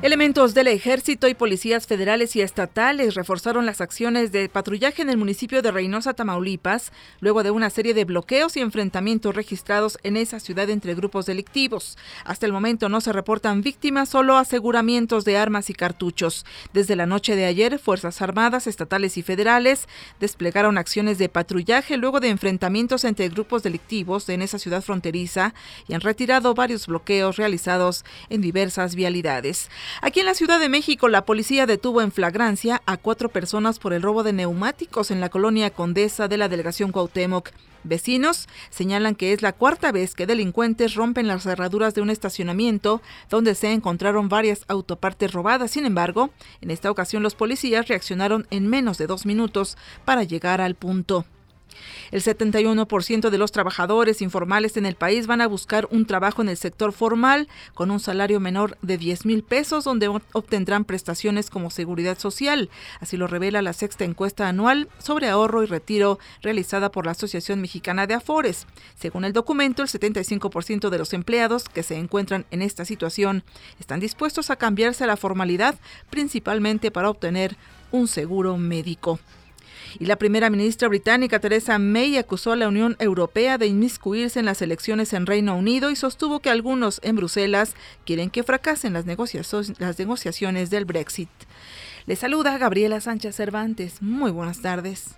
Elementos del ejército y policías federales y estatales reforzaron las acciones de patrullaje en el municipio de Reynosa, Tamaulipas, luego de una serie de bloqueos y enfrentamientos registrados en esa ciudad entre grupos delictivos. Hasta el momento no se reportan víctimas, solo aseguramientos de armas y cartuchos. Desde la noche de ayer, Fuerzas Armadas, estatales y federales desplegaron acciones de patrullaje luego de enfrentamientos entre grupos delictivos en esa ciudad fronteriza y han retirado varios bloqueos realizados en diversas vialidades. Aquí en la Ciudad de México, la policía detuvo en flagrancia a cuatro personas por el robo de neumáticos en la colonia Condesa de la delegación Cuauhtémoc. Vecinos señalan que es la cuarta vez que delincuentes rompen las cerraduras de un estacionamiento donde se encontraron varias autopartes robadas. Sin embargo, en esta ocasión los policías reaccionaron en menos de dos minutos para llegar al punto. El 71% de los trabajadores informales en el país van a buscar un trabajo en el sector formal con un salario menor de 10 mil pesos, donde obtendrán prestaciones como seguridad social. Así lo revela la sexta encuesta anual sobre ahorro y retiro realizada por la Asociación Mexicana de Afores. Según el documento, el 75% de los empleados que se encuentran en esta situación están dispuestos a cambiarse a la formalidad, principalmente para obtener un seguro médico. Y la primera ministra británica Theresa May acusó a la Unión Europea de inmiscuirse en las elecciones en Reino Unido y sostuvo que algunos en Bruselas quieren que fracasen las, las negociaciones del Brexit. Le saluda Gabriela Sánchez Cervantes. Muy buenas tardes.